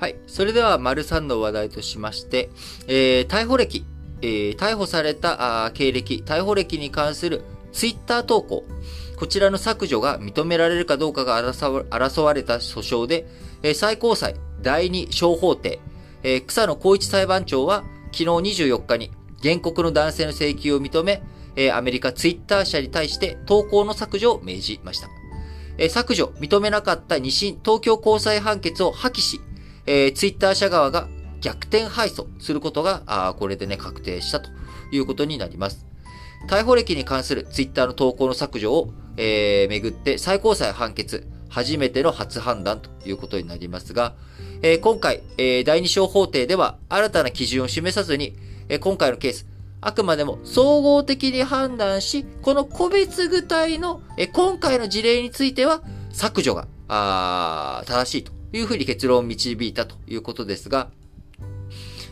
はい。それでは、丸3の話題としまして、えー、逮捕歴、えー、逮捕されたあ経歴、逮捕歴に関するツイッター投稿、こちらの削除が認められるかどうかが争われた訴訟で、えー、最高裁第2小法廷、えー、草野光一裁判長は昨日24日に原告の男性の請求を認め、えー、アメリカツイッター社に対して投稿の削除を命じました。えー、削除、認めなかった二審東京高裁判決を破棄し、えー、ツイッター社側が逆転敗訴することが、あこれでね、確定したということになります。逮捕歴に関するツイッターの投稿の削除を、えー、めぐって最高裁判決、初めての初判断ということになりますが、えー、今回、えー、第二小法廷では新たな基準を示さずに、えー、今回のケース、あくまでも総合的に判断し、この個別具体の、えー、今回の事例については削除があ正しいというふうに結論を導いたということですが、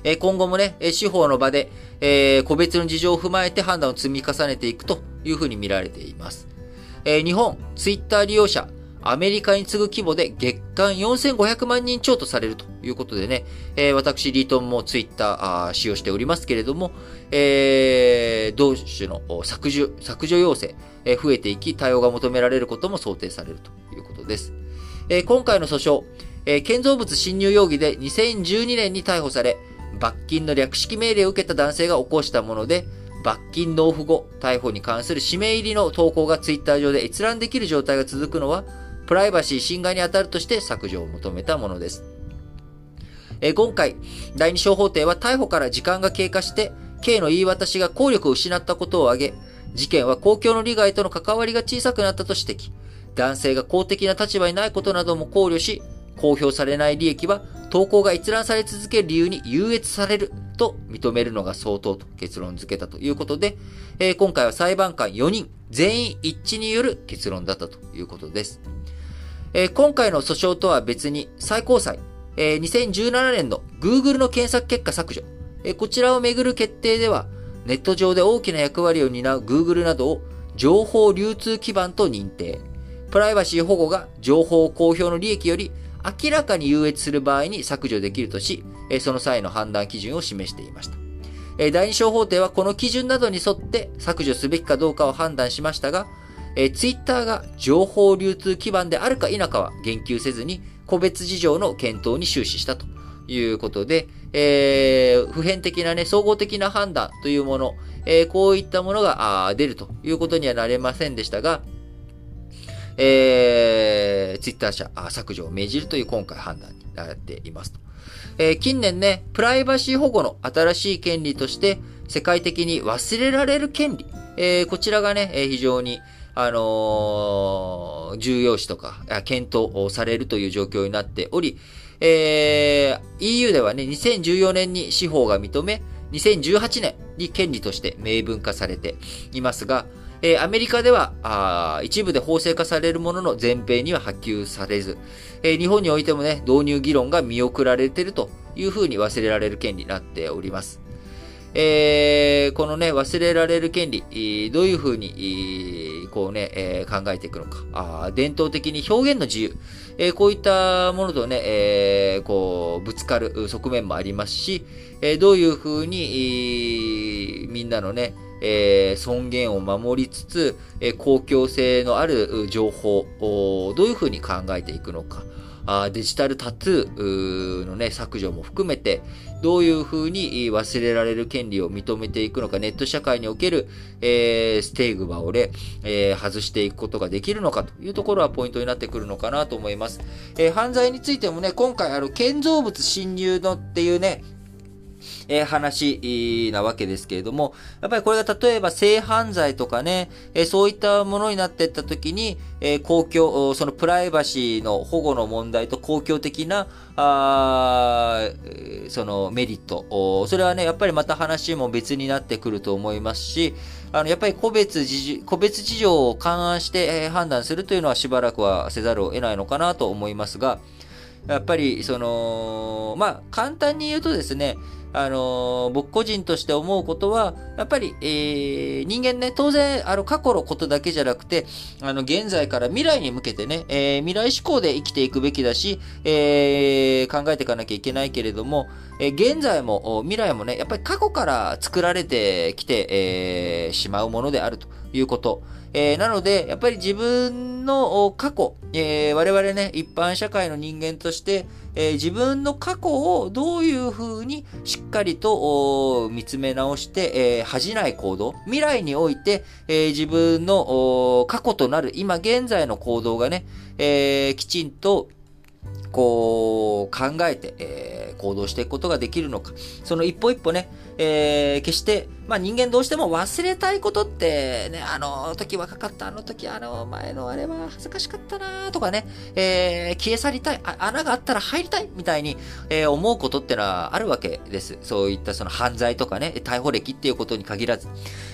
え今後もね、司法の場で、え個別の事情を踏まえて判断を積み重ねていくというふうに見られています。え日本、ツイッター利用者、アメリカに次ぐ規模で月間4500万人超とされるということでね、えー、私、リートンもツイッター使用しておりますけれども、えー、同種の削除、削除要請、えー、増えていき、対応が求められることも想定されるということです。えー、今回の訴訟、え、建造物侵入容疑で2012年に逮捕され、罰金の略式命令を受けた男性が起こしたもので、罰金納付後、逮捕に関する指名入りの投稿がツイッター上で閲覧できる状態が続くのは、プライバシー侵害に当たるとして削除を求めたものです。え今回、第二小法廷は逮捕から時間が経過して、刑の言い渡しが効力を失ったことを挙げ、事件は公共の利害との関わりが小さくなったと指摘。男性が公的な立場にないことなども考慮し、公表されない利益は投稿が閲覧され続ける理由に優越されると認めるのが相当と結論付けたということで、えー、今回は裁判官4人全員一致による結論だったということです。えー、今回の訴訟とは別に最高裁、えー、2017年の Google の検索結果削除、えー、こちらをめぐる決定では、ネット上で大きな役割を担う Google などを情報流通基盤と認定。プライバシー保護が情報公表の利益より明らかに優越する場合に削除できるとし、その際の判断基準を示していました。第二小法廷はこの基準などに沿って削除すべきかどうかを判断しましたが、ツイッターが情報流通基盤であるか否かは言及せずに、個別事情の検討に終始したということで、えー、普遍的なね、総合的な判断というもの、えー、こういったものが出るということにはなれませんでしたが、えー、ツイッター社削除を命じるという今回判断になっていますと。えー、近年ね、プライバシー保護の新しい権利として、世界的に忘れられる権利、えー、こちらがね、非常に、あのー、重要視とか、検討をされるという状況になっており、えー、EU ではね、2014年に司法が認め、2018年に権利として明文化されていますが、えー、アメリカではあ一部で法制化されるものの全米には波及されず、えー、日本においてもね、導入議論が見送られているというふうに忘れられる権利になっております。えー、このね、忘れられる権利、どういうふうに、こうね、えー、考えていくのか。あ伝統的に表現の自由、えー、こういったものとね、えー、こう、ぶつかる側面もありますし、えー、どういうふうに、みんなのね、えー、尊厳を守りつつ、えー、公共性のある情報をどういうふうに考えていくのか。あデジタルタトゥーのね、削除も含めて、どういうふうに忘れられる権利を認めていくのか、ネット社会における、えー、ステーグバをね、えー、外していくことができるのかというところはポイントになってくるのかなと思います。えー、犯罪についてもね、今回あの、建造物侵入のっていうね、えー、話なわけですけれども、やっぱりこれが例えば性犯罪とかね、えー、そういったものになっていったときに、えー、公共、そのプライバシーの保護の問題と公共的な、あそのメリット、それはね、やっぱりまた話も別になってくると思いますし、あの、やっぱり個別事個別事情を勘案して、え判断するというのはしばらくはせざるを得ないのかなと思いますが、やっぱり、その、まあ、簡単に言うとですね、あの、僕個人として思うことは、やっぱり、えー、人間ね、当然、あの、過去のことだけじゃなくて、あの、現在から未来に向けてね、えー、未来志向で生きていくべきだし、えー、考えていかなきゃいけないけれども、え、現在も、未来もね、やっぱり過去から作られてきて、え、しまうものであると。いうこと。えー、なので、やっぱり自分の過去、えー、我々ね、一般社会の人間として、えー、自分の過去をどういうふうにしっかりと見つめ直して、えー、恥じない行動、未来において、え、自分の過去となる今現在の行動がね、え、きちんとこう考えて、え、行動していくことができるのか。その一歩一歩ね、え、決して、まあ人間どうしても忘れたいことって、ね、あの時若かった、あの時あの前のあれは恥ずかしかったなとかね、えー、消え去りたい穴があったら入りたいみたいに、えー、思うことってのはあるわけです。そういったその犯罪とかね、逮捕歴っていうことに限らず。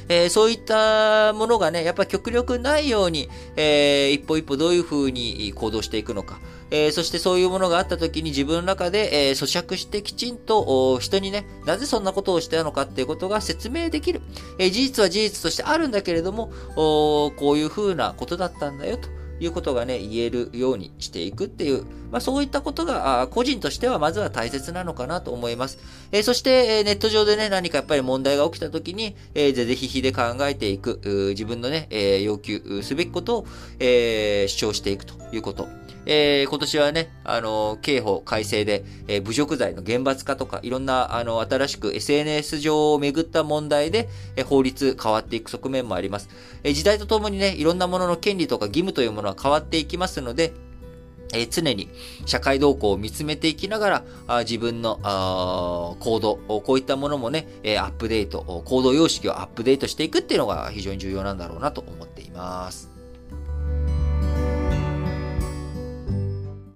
えー、そういったものがね、やっぱ極力ないように、えー、一歩一歩どういうふうに行動していくのか。えー、そしてそういうものがあった時に自分の中で、えー、咀嚼してきちんと人にね、なぜそんなことをしたのかっていうことが説明できる。え、事実は事実としてあるんだけれども、こういうふうなことだったんだよと。いうことがね、言えるようにしていくっていう、まあそういったことが、個人としてはまずは大切なのかなと思います。えー、そして、え、ネット上でね、何かやっぱり問題が起きた時に、えー、ぜぜひひで考えていく、自分のね、え、要求すべきことを、えー、主張していくということ。えー、今年はね、あの、刑法改正で、えー、侮辱罪の厳罰化とか、いろんな、あの、新しく SNS 上をめぐった問題で、えー、法律変わっていく側面もあります。えー、時代とともにね、いろんなものの権利とか義務というものは変わっていきますので、え、常に社会動向を見つめていきながら、あ自分の行動、こういったものもね、えアップデート、行動様式をアップデートしていくっていうのが非常に重要なんだろうなと思っています。